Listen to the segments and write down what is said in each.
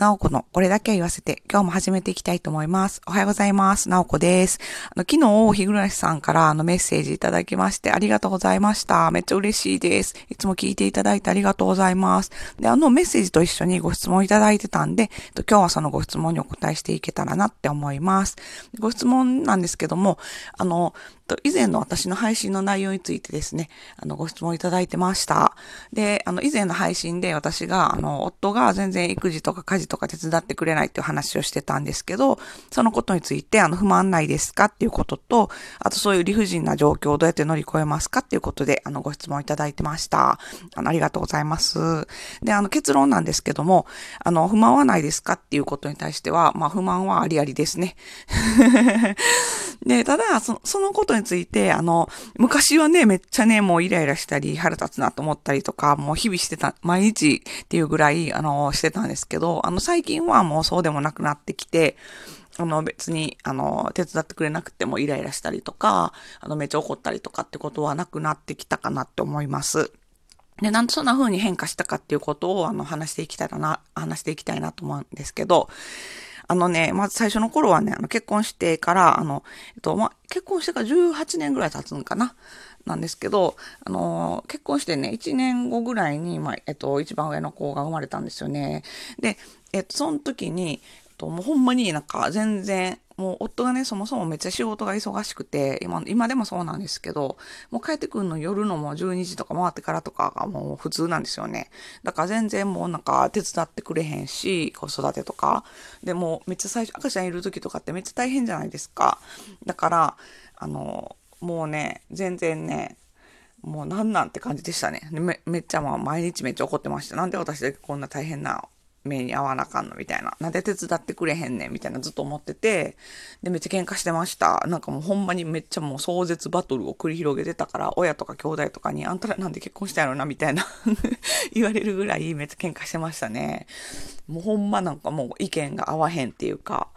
なおこのこれだけは言わせて、今日も始めていきたいと思います。おはようございます。なおこです。あの、昨日、日暮さんからあのメッセージいただきまして、ありがとうございました。めっちゃ嬉しいです。いつも聞いていただいてありがとうございます。で、あのメッセージと一緒にご質問いただいてたんで、今日はそのご質問にお答えしていけたらなって思います。ご質問なんですけども、あの、と、以前の私の配信の内容についてですね、あの、ご質問いただいてました。で、あの、以前の配信で私が、あの、夫が全然育児とか家事とか手伝ってくれないっていう話をしてたんですけど、そのことについて、あの、不満ないですかっていうことと、あとそういう理不尽な状況をどうやって乗り越えますかっていうことで、あの、ご質問いただいてました。あの、ありがとうございます。で、あの、結論なんですけども、あの、不満はないですかっていうことに対しては、まあ、不満はありありですね。で、ただ、その、そのことについて、あの、昔はね、めっちゃね、もうイライラしたり、腹立つなと思ったりとか、もう日々してた、毎日っていうぐらい、あの、してたんですけど、あの、最近はもうそうでもなくなってきて、あの、別に、あの、手伝ってくれなくてもイライラしたりとか、あの、めっちゃ怒ったりとかってことはなくなってきたかなって思います。で、なんでそんな風に変化したかっていうことを、あの、話していきたいな、話していきたいなと思うんですけど、あのね、まず最初の頃はね、あの結婚してから、あの、えっと、ま結婚してから18年ぐらい経つんかな？なんですけど、あの結婚してね、1年後ぐらいに、ま、えっと、一番上の子が生まれたんですよね。で、えっと、その時に、と、もうほんまになんか全然、もう夫がね、そもそもめっちゃ仕事が忙しくて、今、今でもそうなんですけど、もう帰ってくるの夜のもう12時とか回ってからとかがもう普通なんですよね。だから全然もうなんか手伝ってくれへんし、子育てとか。でもめっちゃ最初、赤ちゃんいる時とかってめっちゃ大変じゃないですか。だから、あの、もうね、全然ね、もうなんなんって感じでしたね。めめっちゃまあ毎日めっちゃ怒ってました。なんで私だけこんな大変な目に合わなあかんのみたいな。なんで手伝ってくれへんねんみたいなずっと思ってて、で、めっちゃ喧嘩してました。なんかもうほんまにめっちゃもう壮絶バトルを繰り広げてたから、親とか兄弟とかに、あんたらなんで結婚したんやろなみたいな 言われるぐらいめっちゃ喧嘩してましたね。もうほんまなんかもう意見が合わへんっていうか、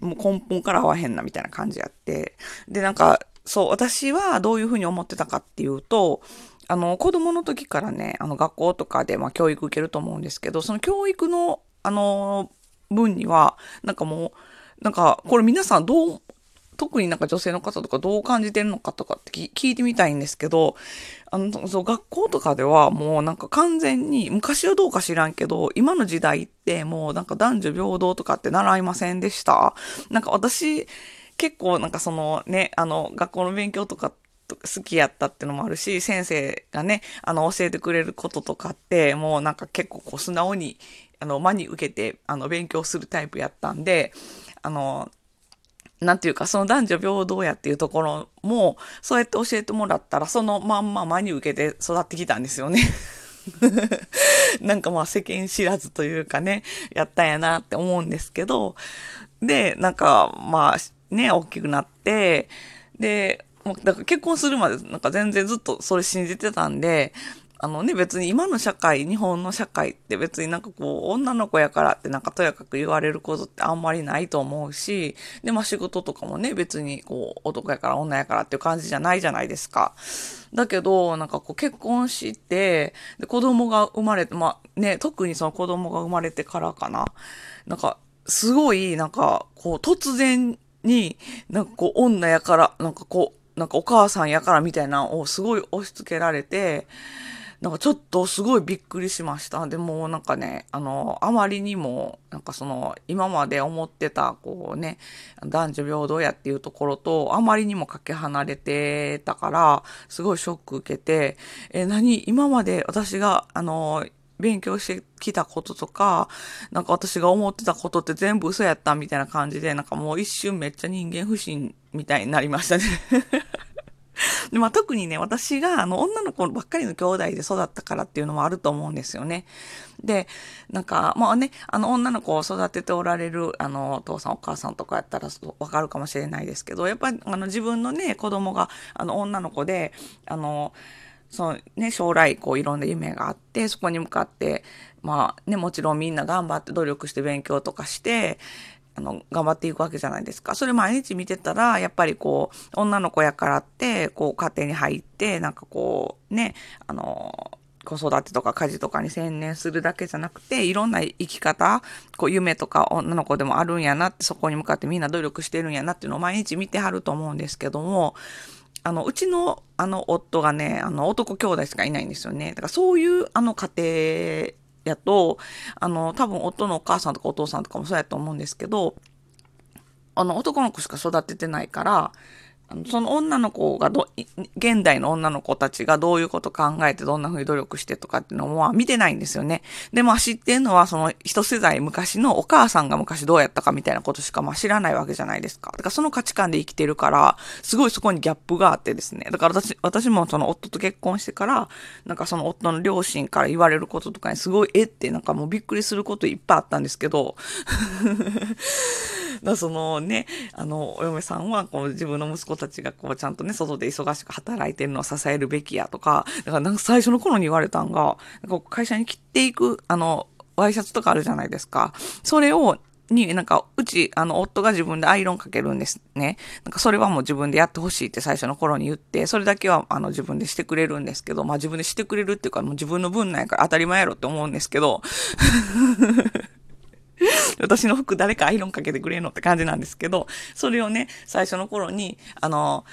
もう根本から合わへんなみたいな感じやって。で、なんか、そう、私はどういうふうに思ってたかっていうと、あの、子供の時からね、あの、学校とかで、まあ、教育受けると思うんですけど、その教育の、あの、分には、なんかもう、なんか、これ皆さんどう、特になんか女性の方とかどう感じてるのかとかって聞いてみたいんですけど、あの、そう、学校とかではもうなんか完全に、昔はどうか知らんけど、今の時代ってもうなんか男女平等とかって習いませんでした？なんか私、結構なんかそのね、あの、学校の勉強とか好きやったってのもあるし、先生がね、あの、教えてくれることとかって、もうなんか結構こう素直に、あの、真に受けて、あの、勉強するタイプやったんで、あの、なんていうか、その男女平等やっていうところも、そうやって教えてもらったら、そのまんま真に受けて育ってきたんですよね。なんかまあ世間知らずというかね、やったんやなって思うんですけど、で、なんかまあね、大きくなって、で、もうだから結婚するまでなんか全然ずっとそれ信じてたんで、あのね、別に今の社会、日本の社会って別になんかこう、女の子やからってなんかとやかく言われることってあんまりないと思うし、で、まあ仕事とかもね、別にこう、男やから女やからっていう感じじゃないじゃないですか。だけど、なんかこう結婚して、で、子供が生まれて、まあね、特にその子供が生まれてからかな。なんか、すごい、なんか、こう、突然に、なんかこう、女やから、なんかこう、なんかお母さんやからみたいなのをすごい押し付けられて、なんかちょっとすごいびっくりしました。でもなんかね、あの、あまりにも、なんかその、今まで思ってた、こうね、男女平等やっていうところと、あまりにもかけ離れてたから、すごいショック受けて、え、何？今まで私が、あの、勉強してきたこととか、なんか私が思ってたことって全部嘘やったみたいな感じで、なんかもう一瞬めっちゃ人間不信みたいになりましたね でまあ、特にね、私があの女の子ばっかりの兄弟で育ったからっていうのもあると思うんですよね。で、なんか、まあね、あの女の子を育てておられるあのお父さんお母さんとかやったらわかるかもしれないですけど、やっぱりあの自分のね、子供があの女の子で、あの、そのね、将来こういろんな夢があって、そこに向かって、まあね、もちろんみんな頑張って努力して勉強とかして、あの、頑張っていくわけじゃないですか。それ毎日見てたら、やっぱりこう、女の子やからって、こう、家庭に入って、なんかこう、ね、あの、子育てとか家事とかに専念するだけじゃなくて、いろんな生き方、こう夢とか女の子でもあるんやなって、そこに向かってみんな努力してるんやなっていうのを毎日見てはると思うんですけども、あの、うちの、あの、夫がね、あの、男兄弟しかいないんですよね。だからそういう、あの、家庭やと、あの、多分夫のお母さんとかお父さんとかもそうやと思うんですけど、あの、男の子しか育ててないから、その女の子がど、現代の女の子たちがどういうこと考えてどんな風に努力してとかっていうのは見てないんですよね。で、まあ知ってるのはその一世代昔のお母さんが昔どうやったかみたいなことしかまあ知らないわけじゃないですか。だからその価値観で生きてるから、すごいそこにギャップがあってですね。だから私、私もその夫と結婚してから、なんかその夫の両親から言われることとかにすごいえってなんかもうびっくりすることいっぱいあったんですけど、そのね、あの、お嫁さんはこう自分の息子たちがこうちゃんとね、外で忙しく働いてるのを支えるべきやとか、だからなんか最初の頃に言われたんが、なんか会社に切っていく、あの、ワイシャツとかあるじゃないですか。それを、に、なんか、うち、あの、夫が自分でアイロンかけるんですね。なんか、それはもう自分でやってほしいって最初の頃に言って、それだけは、あの、自分でしてくれるんですけど、まあ自分でしてくれるっていうか、もう自分の分なんやから当たり前やろって思うんですけど、私の服誰かアイロンかけてくれんのって感じなんですけど、それをね、最初の頃に、あの、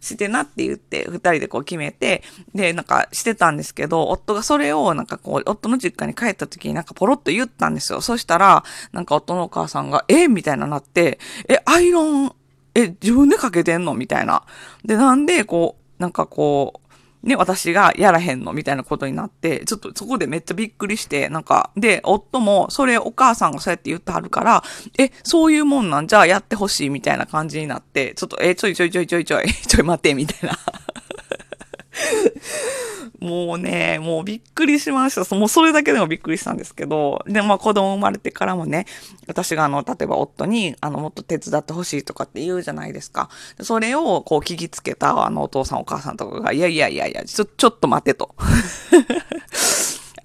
してなって言って、二人でこう決めて、で、なんかしてたんですけど、夫がそれをなんかこう、夫の実家に帰った時になんかポロッと言ったんですよ。そしたら、なんか夫のお母さんが、え？みたいななって、え、アイロン、え、自分でかけてんの？みたいな。で、なんで、こう、なんかこう、ね、私がやらへんのみたいなことになって、ちょっとそこでめっちゃびっくりして、なんか、で、夫も、それお母さんがそうやって言ってはるから、え、そういうもんなん？じゃあやってほしいみたいな感じになって、ちょっと、え、ちょいちょいちょいちょいちょい、ちょい待って、みたいな。もうね、もうびっくりしました。もうそれだけでもびっくりしたんですけど、で、まあ子供生まれてからもね、私があの、例えば夫に、あの、もっと手伝ってほしいとかって言うじゃないですか。それをこう聞きつけたあのお父さんお母さんとかが、いやいやいやいや、ちょ、ちょっと待てと。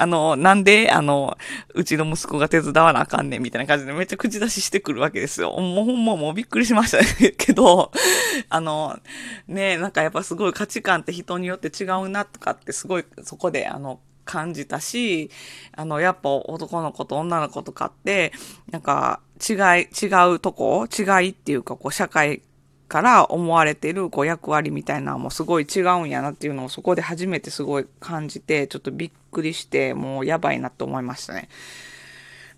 あの、なんで、あの、うちの息子が手伝わなあかんねんみたいな感じでめっちゃ口出ししてくるわけですよ。もうほんまもうびっくりしましたけど、あの、ね、なんかやっぱすごい価値観って人によって違うなとかってすごいそこで、あの、感じたし、あの、やっぱ男の子と女の子とかって、なんか違い、違うとこ違いっていうか、こう、社会から思われてるこう役割みたいなのもすごい違うんやなっていうのをそこで初めてすごい感じて、ちょっとびっくりして、もうやばいなと思いましたね。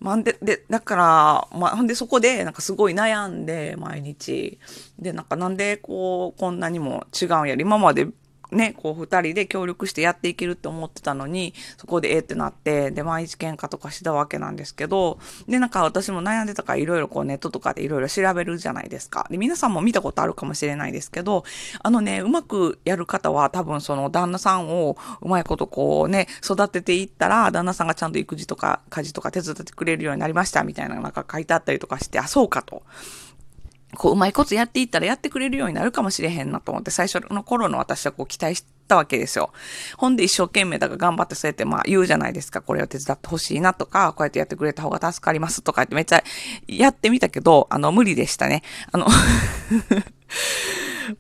まあ、で、で、だから、まあ、ほんでそこで、なんかすごい悩んで、毎日。で、なんかなんで、こう、こんなにも違うんやり、今までね、こう二人で協力してやっていけるって思ってたのに、そこでええってなって、で、毎日喧嘩とかしたわけなんですけど、で、なんか私も悩んでたからいろいろこうネットとかでいろいろ調べるじゃないですか。で、皆さんも見たことあるかもしれないですけど、あのね、うまくやる方は多分その旦那さんをうまいことこうね、育てていったら、旦那さんがちゃんと育児とか家事とか手伝ってくれるようになりましたみたいななんか書いてあったりとかして、あ、そうかと。こう、うまいことやっていったらやってくれるようになるかもしれへんなと思って、最初の頃の私はこう期待したわけですよ。ほんで一生懸命だから頑張ってそうやってまあ言うじゃないですか。これを手伝ってほしいなとか、こうやってやってくれた方が助かりますとかってめっちゃやってみたけど、あの、無理でしたね。あの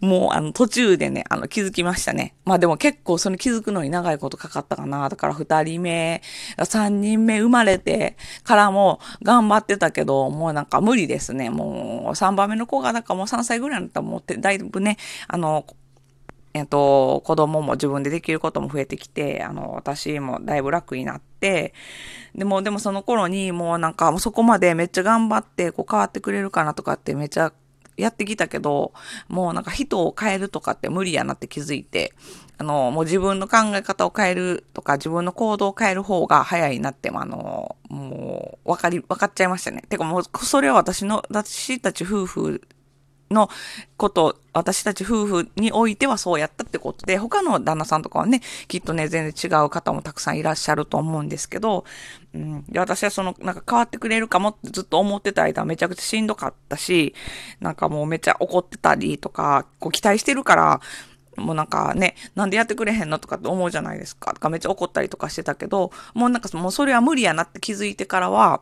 もうあの途中でね、あの気づきましたね。まあでも結構その気づくのに長いことかかったかな。だから二人目、三人目生まれてからも頑張ってたけど、もうなんか無理ですね。もう三番目の子がなんかもう3歳ぐらいになったらもうだいぶね、あの、えっと、子供も自分でできることも増えてきて、あの、私もだいぶ楽になって、でも、でもその頃にもうなんかもうそこまでめっちゃ頑張って、こう変わってくれるかなとかってめっちゃやってきたけど、もうなんか人を変えるとかって無理やなって気づいて、あの、もう自分の考え方を変えるとか、自分の行動を変える方が早いなって、あの、もう、分かり、分かっちゃいましたね。てかもう、それは私の、私たち夫婦のこと、私たち夫婦においてはそうやったってことで、他の旦那さんとかはね、きっとね、全然違う方もたくさんいらっしゃると思うんですけど、うん、で私はその、なんか変わってくれるかもってずっと思ってた間めちゃくちゃしんどかったし、なんかもうめっちゃ怒ってたりとか、こう期待してるから、もうなんかね、なんでやってくれへんのとかって思うじゃないですか。とかめっちゃ怒ったりとかしてたけど、もうなんかもうそれは無理やなって気づいてからは、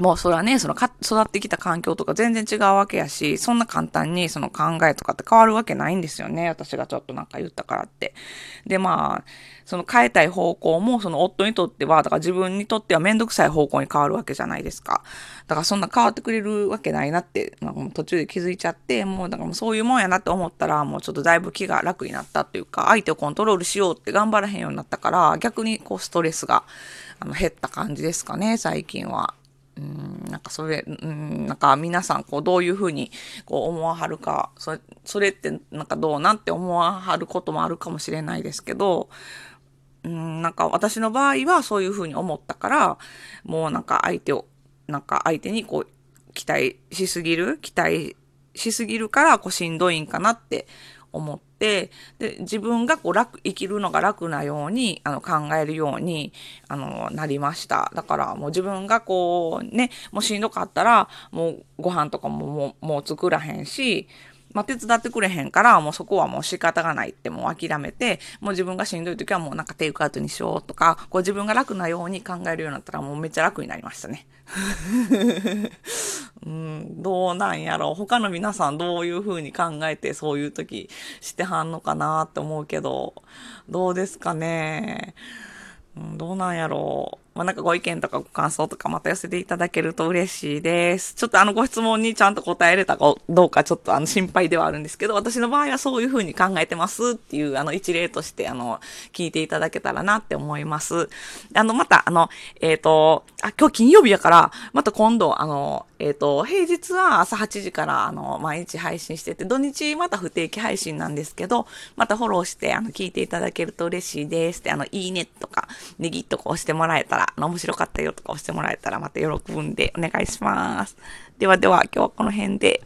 もうそれはね、そのか育ってきた環境とか全然違うわけやし、そんな簡単にその考えとかって変わるわけないんですよね。私がちょっとなんか言ったからって。で、まあ、その変えたい方向も、その夫にとっては、だから自分にとってはめんどくさい方向に変わるわけじゃないですか。だからそんな変わってくれるわけないなって、なんかもう途中で気づいちゃって、もうだからもうそういうもんやなって思ったら、もうちょっとだいぶ気が楽になったっていうか、相手をコントロールしようって頑張らへんようになったから、逆にこうストレスが、あの、減った感じですかね、最近は。うん、なんかそれ、うん、なんか皆さんこうどういうふうにこう思わはるか、それ、それってなんかどうなって思わはることもあるかもしれないですけど、うん、なんか私の場合はそういうふうに思ったから、もうなんか相手を、なんか相手にこう期待しすぎる期待しすぎるからこうしんどいんかなって思って、で、自分がこう楽、生きるのが楽なように、あの、考えるように、あの、なりました。だからもう自分がこう、ね、もうしんどかったら、もうご飯とかももう、もう作らへんし、まあ、手伝ってくれへんから、もうそこはもう仕方がないってもう諦めて、もう自分がしんどい時はもうなんかテイクアウトにしようとか、こう自分が楽なように考えるようになったらもうめっちゃ楽になりましたね。うん、どうなんやろう。他の皆さんどういう風に考えてそういう時してはんのかなって思うけど、どうですかね。うん、どうなんやろう。まあ、なんかご意見とかご感想とかまた寄せていただけると嬉しいです。ちょっとあのご質問にちゃんと答えれたかどうかちょっとあの心配ではあるんですけど、私の場合はそういうふうに考えてますっていうあの一例としてあの聞いていただけたらなって思います。あのまたあの、えっ、ー、と、あ、今日金曜日やから、また今度あの、えっ、ー、と、平日は朝8時からあの毎日配信してて、土日また不定期配信なんですけど、またフォローしてあの聞いていただけると嬉しいです。で、あの、いいねとか、ネギっとか押してもらえたら、ら、面白かったよとか押してもらえたらまた喜ぶんでお願いします。ではでは、今日はこの辺で、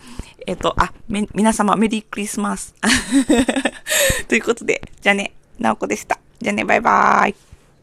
えっ、ー、と、あ、皆様メリークリスマス。ということで、じゃあね、なおこでした。じゃあね、バイバーイ。